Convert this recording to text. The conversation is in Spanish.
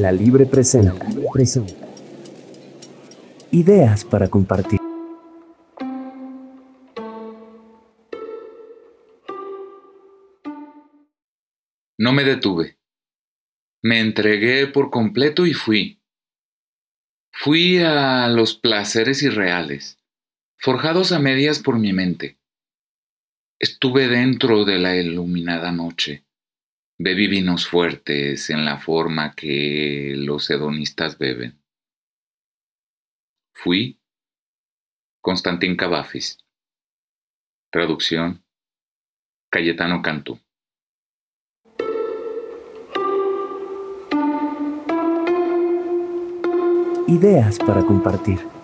La Libre presenta. Ideas para compartir. No me detuve. Me entregué por completo y fui. Fui a los placeres irreales, forjados a medias por mi mente. Estuve dentro de la iluminada noche. Bebí vinos fuertes en la forma que los hedonistas beben. Fui Constantín Cavafis. Traducción Cayetano Cantú. Ideas para compartir.